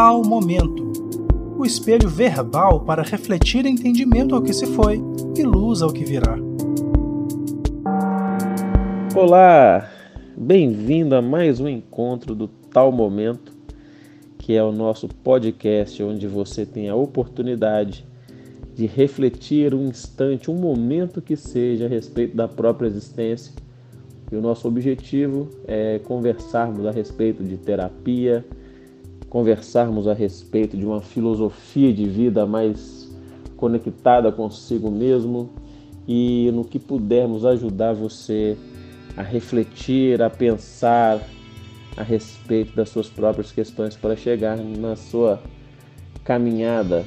Tal Momento o espelho verbal para refletir entendimento ao que se foi e luz ao que virá. Olá, bem-vindo a mais um encontro do Tal Momento, que é o nosso podcast onde você tem a oportunidade de refletir um instante, um momento que seja a respeito da própria existência. E o nosso objetivo é conversarmos a respeito de terapia, conversarmos a respeito de uma filosofia de vida mais conectada consigo mesmo e no que pudermos ajudar você a refletir, a pensar a respeito das suas próprias questões para chegar na sua caminhada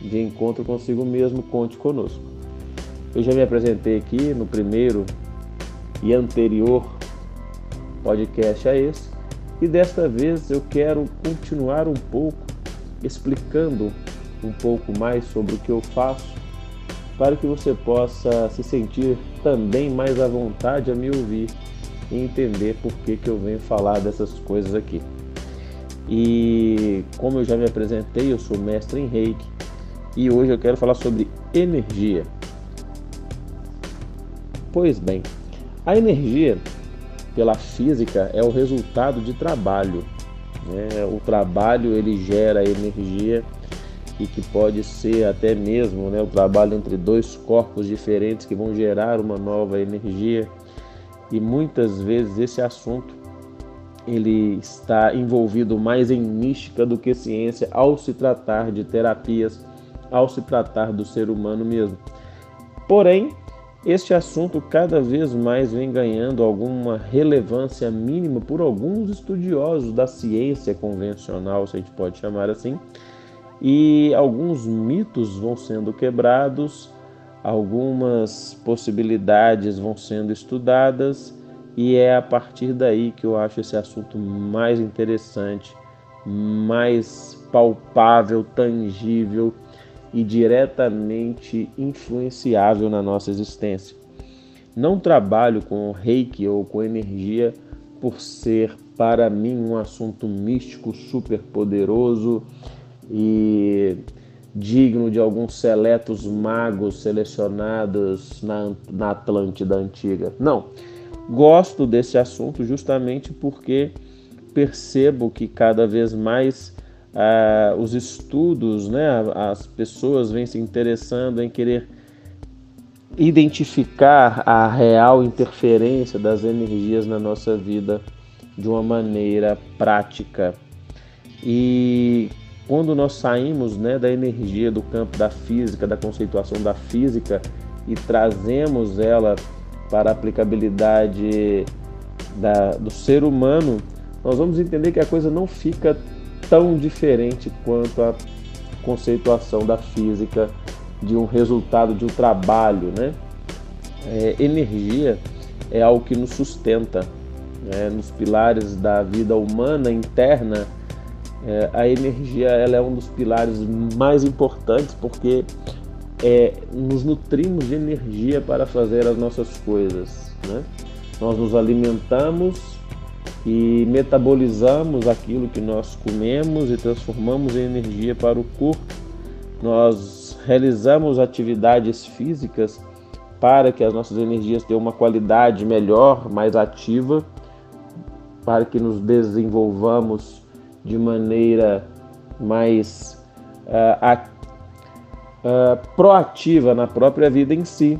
de encontro consigo mesmo, conte conosco. Eu já me apresentei aqui no primeiro e anterior podcast a esse, e desta vez eu quero continuar um pouco explicando um pouco mais sobre o que eu faço, para que você possa se sentir também mais à vontade a me ouvir e entender por que, que eu venho falar dessas coisas aqui. E como eu já me apresentei, eu sou mestre em reiki e hoje eu quero falar sobre energia. Pois bem, a energia, pela física, é o resultado de trabalho. Né? O trabalho ele gera energia e que pode ser até mesmo né, o trabalho entre dois corpos diferentes que vão gerar uma nova energia e muitas vezes esse assunto ele está envolvido mais em mística do que ciência ao se tratar de terapias, ao se tratar do ser humano mesmo. Porém, este assunto cada vez mais vem ganhando alguma relevância mínima por alguns estudiosos da ciência convencional, se a gente pode chamar assim, e alguns mitos vão sendo quebrados algumas possibilidades vão sendo estudadas e é a partir daí que eu acho esse assunto mais interessante, mais palpável, tangível e diretamente influenciável na nossa existência. Não trabalho com reiki ou com energia por ser para mim um assunto místico super poderoso e digno de alguns seletos magos selecionados na, na Atlântida antiga. Não. Gosto desse assunto justamente porque percebo que cada vez mais ah, os estudos, né, as pessoas vêm se interessando em querer identificar a real interferência das energias na nossa vida de uma maneira prática. E quando nós saímos né, da energia do campo da física, da conceituação da física e trazemos ela para a aplicabilidade da, do ser humano, nós vamos entender que a coisa não fica tão diferente quanto a conceituação da física de um resultado de um trabalho, né? É, energia é algo que nos sustenta, né? nos pilares da vida humana interna é, a energia ela é um dos pilares mais importantes porque é, nos nutrimos de energia para fazer as nossas coisas. Né? Nós nos alimentamos e metabolizamos aquilo que nós comemos e transformamos em energia para o corpo. Nós realizamos atividades físicas para que as nossas energias tenham uma qualidade melhor, mais ativa, para que nos desenvolvamos de maneira mais uh, uh, proativa na própria vida em si.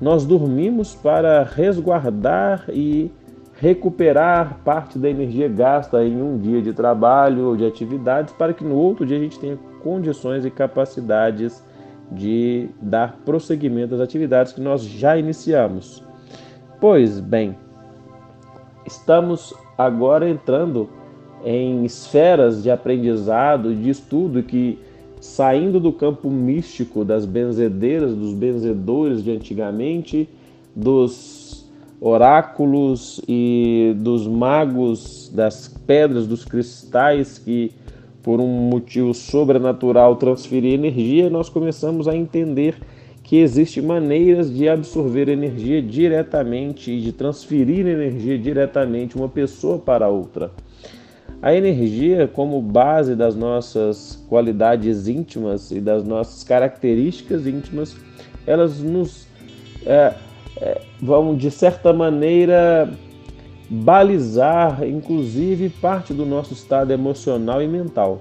Nós dormimos para resguardar e recuperar parte da energia gasta em um dia de trabalho ou de atividades para que no outro dia a gente tenha condições e capacidades de dar prosseguimento às atividades que nós já iniciamos. Pois bem, estamos agora entrando em esferas de aprendizado, de estudo que saindo do campo místico das benzedeiras, dos benzedores de antigamente, dos oráculos e dos magos das pedras, dos cristais que por um motivo sobrenatural transferir energia, nós começamos a entender que existem maneiras de absorver energia diretamente e de transferir energia diretamente uma pessoa para outra. A energia, como base das nossas qualidades íntimas e das nossas características íntimas, elas nos é, vão, de certa maneira, balizar, inclusive, parte do nosso estado emocional e mental.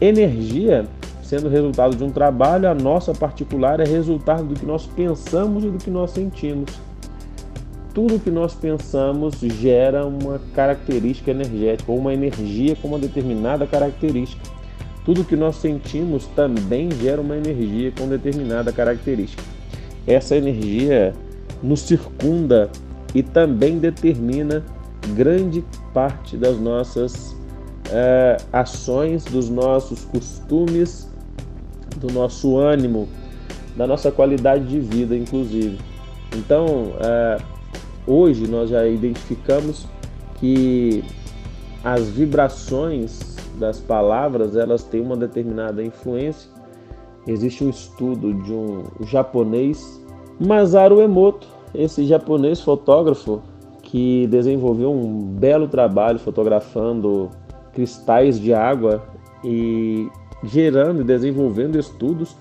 Energia, sendo resultado de um trabalho, a nossa particular é resultado do que nós pensamos e do que nós sentimos tudo que nós pensamos gera uma característica energética ou uma energia com uma determinada característica. Tudo que nós sentimos também gera uma energia com determinada característica. Essa energia nos circunda e também determina grande parte das nossas é, ações, dos nossos costumes, do nosso ânimo, da nossa qualidade de vida, inclusive. Então, é, Hoje nós já identificamos que as vibrações das palavras elas têm uma determinada influência. Existe um estudo de um japonês, Masaru Emoto, esse japonês fotógrafo que desenvolveu um belo trabalho fotografando cristais de água e gerando e desenvolvendo estudos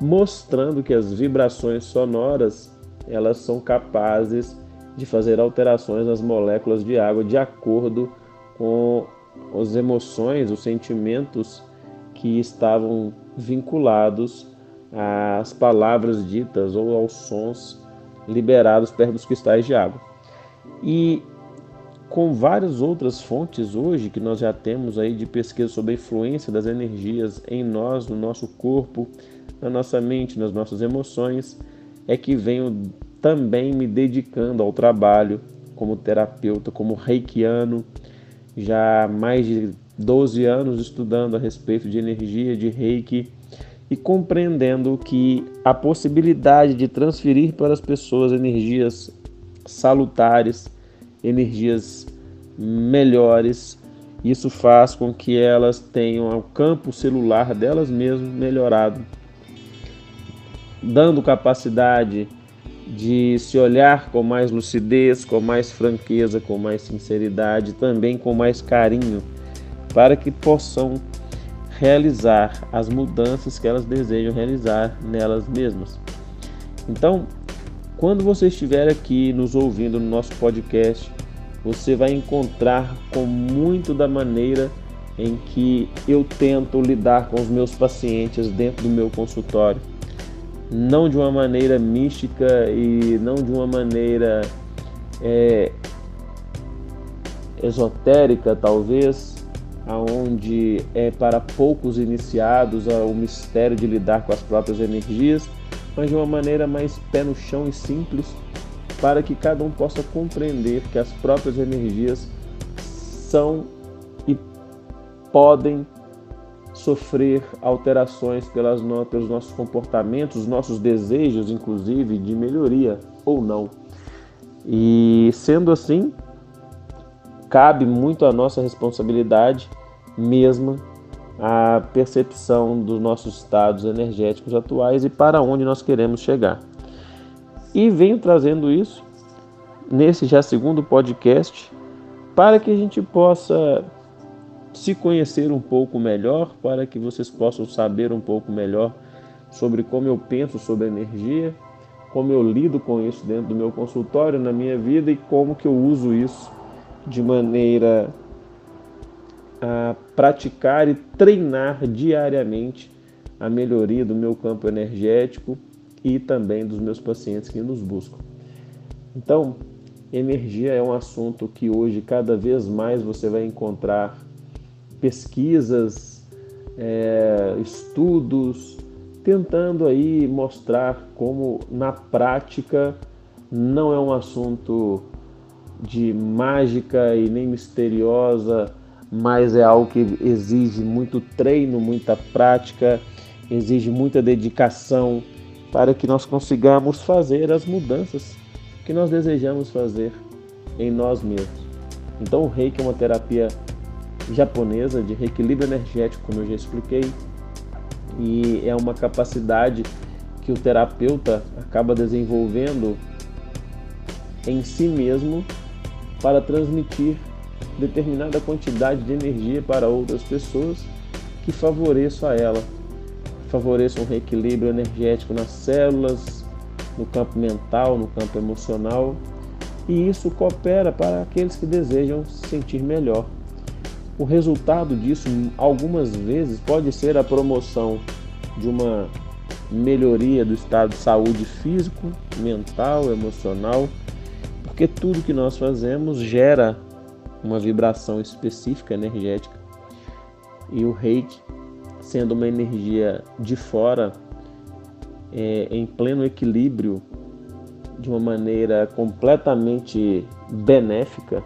mostrando que as vibrações sonoras elas são capazes de fazer alterações nas moléculas de água de acordo com as emoções, os sentimentos que estavam vinculados às palavras ditas ou aos sons liberados perto dos cristais de água. E com várias outras fontes hoje que nós já temos aí de pesquisa sobre a influência das energias em nós, no nosso corpo, na nossa mente, nas nossas emoções, é que venho também me dedicando ao trabalho como terapeuta, como reikiano, já há mais de 12 anos estudando a respeito de energia, de reiki e compreendendo que a possibilidade de transferir para as pessoas energias salutares, energias melhores, isso faz com que elas tenham o campo celular delas mesmas melhorado, dando capacidade de se olhar com mais lucidez, com mais franqueza, com mais sinceridade, também com mais carinho, para que possam realizar as mudanças que elas desejam realizar nelas mesmas. Então, quando você estiver aqui nos ouvindo no nosso podcast, você vai encontrar com muito da maneira em que eu tento lidar com os meus pacientes dentro do meu consultório não de uma maneira mística e não de uma maneira é, esotérica, talvez, aonde é para poucos iniciados o mistério de lidar com as próprias energias, mas de uma maneira mais pé no chão e simples, para que cada um possa compreender que as próprias energias são e podem sofrer alterações pelas, pelos nossos comportamentos, os nossos desejos, inclusive, de melhoria ou não. E sendo assim, cabe muito a nossa responsabilidade mesma a percepção dos nossos estados energéticos atuais e para onde nós queremos chegar. E venho trazendo isso nesse já segundo podcast para que a gente possa se conhecer um pouco melhor, para que vocês possam saber um pouco melhor sobre como eu penso sobre energia, como eu lido com isso dentro do meu consultório, na minha vida e como que eu uso isso de maneira a praticar e treinar diariamente a melhoria do meu campo energético e também dos meus pacientes que nos buscam. Então, energia é um assunto que hoje cada vez mais você vai encontrar pesquisas, é, estudos, tentando aí mostrar como na prática não é um assunto de mágica e nem misteriosa, mas é algo que exige muito treino, muita prática, exige muita dedicação para que nós consigamos fazer as mudanças que nós desejamos fazer em nós mesmos. Então o reiki é uma terapia japonesa de reequilíbrio energético, como eu já expliquei, e é uma capacidade que o terapeuta acaba desenvolvendo em si mesmo para transmitir determinada quantidade de energia para outras pessoas que favoreçam a ela, favoreçam um reequilíbrio energético nas células, no campo mental, no campo emocional, e isso coopera para aqueles que desejam se sentir melhor. O resultado disso, algumas vezes, pode ser a promoção de uma melhoria do estado de saúde físico, mental, emocional, porque tudo que nós fazemos gera uma vibração específica energética. E o reiki, sendo uma energia de fora, é, em pleno equilíbrio, de uma maneira completamente benéfica,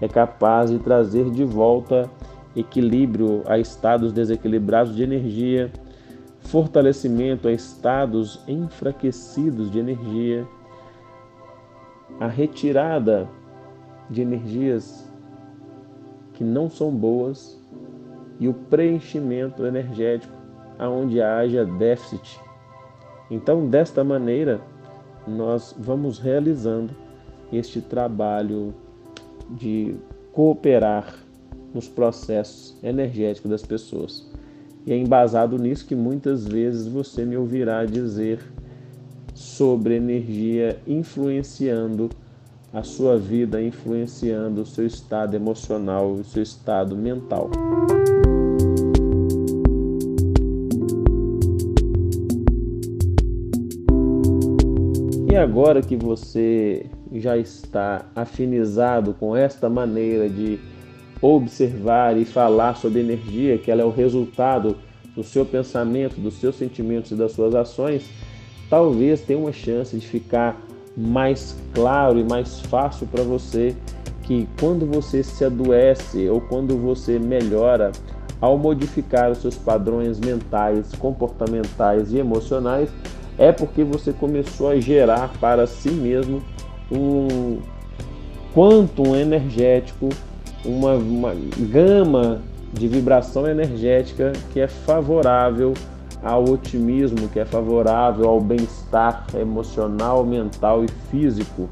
é capaz de trazer de volta equilíbrio a estados desequilibrados de energia, fortalecimento a estados enfraquecidos de energia, a retirada de energias que não são boas e o preenchimento energético aonde haja déficit. Então, desta maneira, nós vamos realizando este trabalho de cooperar nos processos energéticos das pessoas. E é embasado nisso que muitas vezes você me ouvirá dizer sobre energia influenciando a sua vida, influenciando o seu estado emocional, o seu estado mental. E agora que você já está afinizado com esta maneira de observar e falar sobre energia, que ela é o resultado do seu pensamento, dos seus sentimentos e das suas ações, talvez tenha uma chance de ficar mais claro e mais fácil para você que quando você se adoece ou quando você melhora ao modificar os seus padrões mentais, comportamentais e emocionais, é porque você começou a gerar para si mesmo um quantum energético uma, uma gama de vibração energética que é favorável ao otimismo, que é favorável ao bem-estar emocional, mental e físico.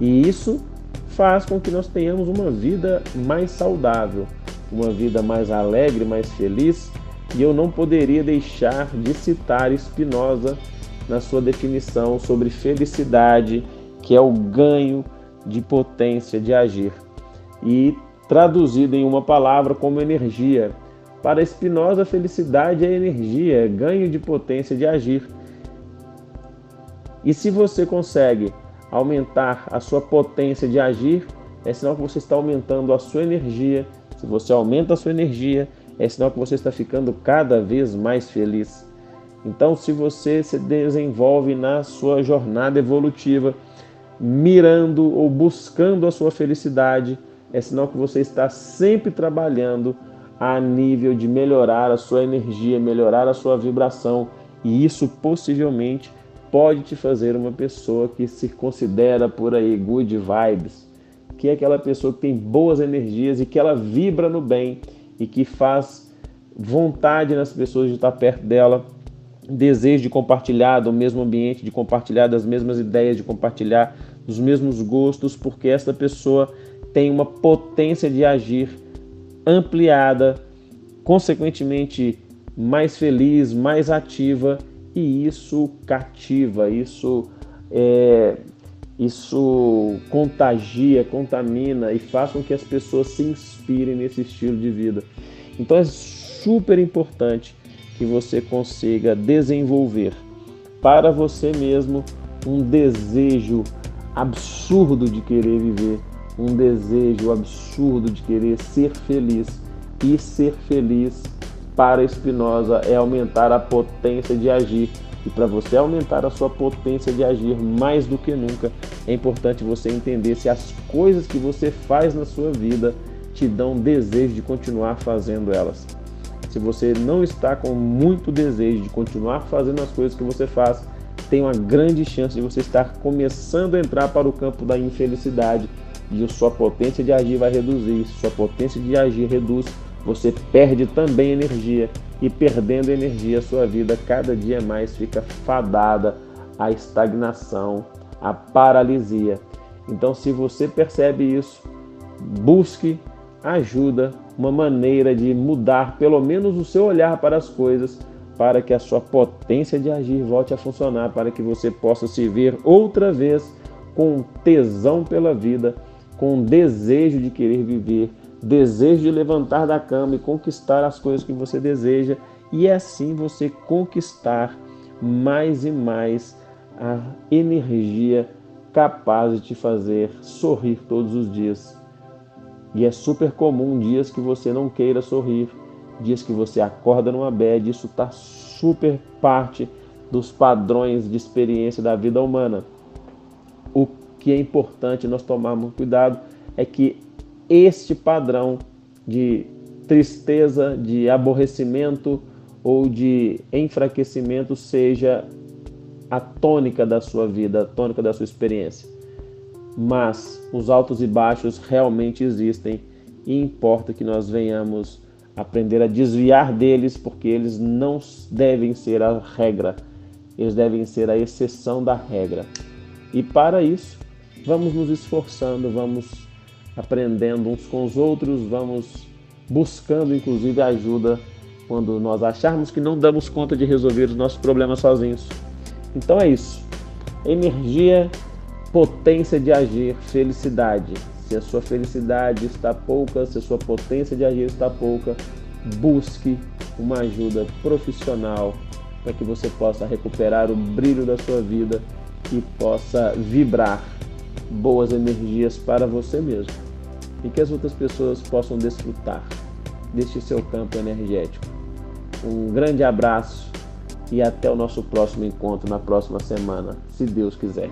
E isso faz com que nós tenhamos uma vida mais saudável, uma vida mais alegre, mais feliz. E eu não poderia deixar de citar Spinoza na sua definição sobre felicidade, que é o ganho de potência de agir e traduzido em uma palavra como energia. Para Spinoza, felicidade é energia, é ganho de potência de agir. E se você consegue aumentar a sua potência de agir, é sinal que você está aumentando a sua energia. Se você aumenta a sua energia, é sinal que você está ficando cada vez mais feliz. Então, se você se desenvolve na sua jornada evolutiva, mirando ou buscando a sua felicidade, é sinal que você está sempre trabalhando a nível de melhorar a sua energia, melhorar a sua vibração, e isso possivelmente pode te fazer uma pessoa que se considera por aí good vibes, que é aquela pessoa que tem boas energias e que ela vibra no bem e que faz vontade nas pessoas de estar perto dela, desejo de compartilhar do mesmo ambiente, de compartilhar das mesmas ideias, de compartilhar dos mesmos gostos, porque essa pessoa tem uma potência de agir ampliada, consequentemente mais feliz, mais ativa e isso cativa, isso é, isso contagia, contamina e faz com que as pessoas se inspirem nesse estilo de vida. Então é super importante que você consiga desenvolver para você mesmo um desejo absurdo de querer viver um desejo absurdo de querer ser feliz. E ser feliz para Spinoza é aumentar a potência de agir. E para você aumentar a sua potência de agir mais do que nunca, é importante você entender se as coisas que você faz na sua vida te dão desejo de continuar fazendo elas. Se você não está com muito desejo de continuar fazendo as coisas que você faz, tem uma grande chance de você estar começando a entrar para o campo da infelicidade e sua potência de agir vai reduzir. Se sua potência de agir reduz, você perde também energia e perdendo energia, sua vida cada dia mais fica fadada à estagnação, à paralisia. Então, se você percebe isso, busque ajuda, uma maneira de mudar pelo menos o seu olhar para as coisas, para que a sua potência de agir volte a funcionar, para que você possa se ver outra vez com tesão pela vida, com desejo de querer viver, desejo de levantar da cama e conquistar as coisas que você deseja, e assim você conquistar mais e mais a energia capaz de te fazer sorrir todos os dias. E é super comum dias que você não queira sorrir, dias que você acorda numa bad, isso está super parte dos padrões de experiência da vida humana. Que é importante nós tomarmos cuidado é que este padrão de tristeza, de aborrecimento ou de enfraquecimento seja a tônica da sua vida, a tônica da sua experiência. Mas os altos e baixos realmente existem e importa que nós venhamos aprender a desviar deles, porque eles não devem ser a regra, eles devem ser a exceção da regra. E para isso, vamos nos esforçando, vamos aprendendo uns com os outros, vamos buscando inclusive ajuda quando nós acharmos que não damos conta de resolver os nossos problemas sozinhos. Então é isso. Energia, potência de agir, felicidade. Se a sua felicidade está pouca, se a sua potência de agir está pouca, busque uma ajuda profissional para que você possa recuperar o brilho da sua vida e possa vibrar boas energias para você mesmo e que as outras pessoas possam desfrutar deste seu campo energético. Um grande abraço e até o nosso próximo encontro na próxima semana, se Deus quiser.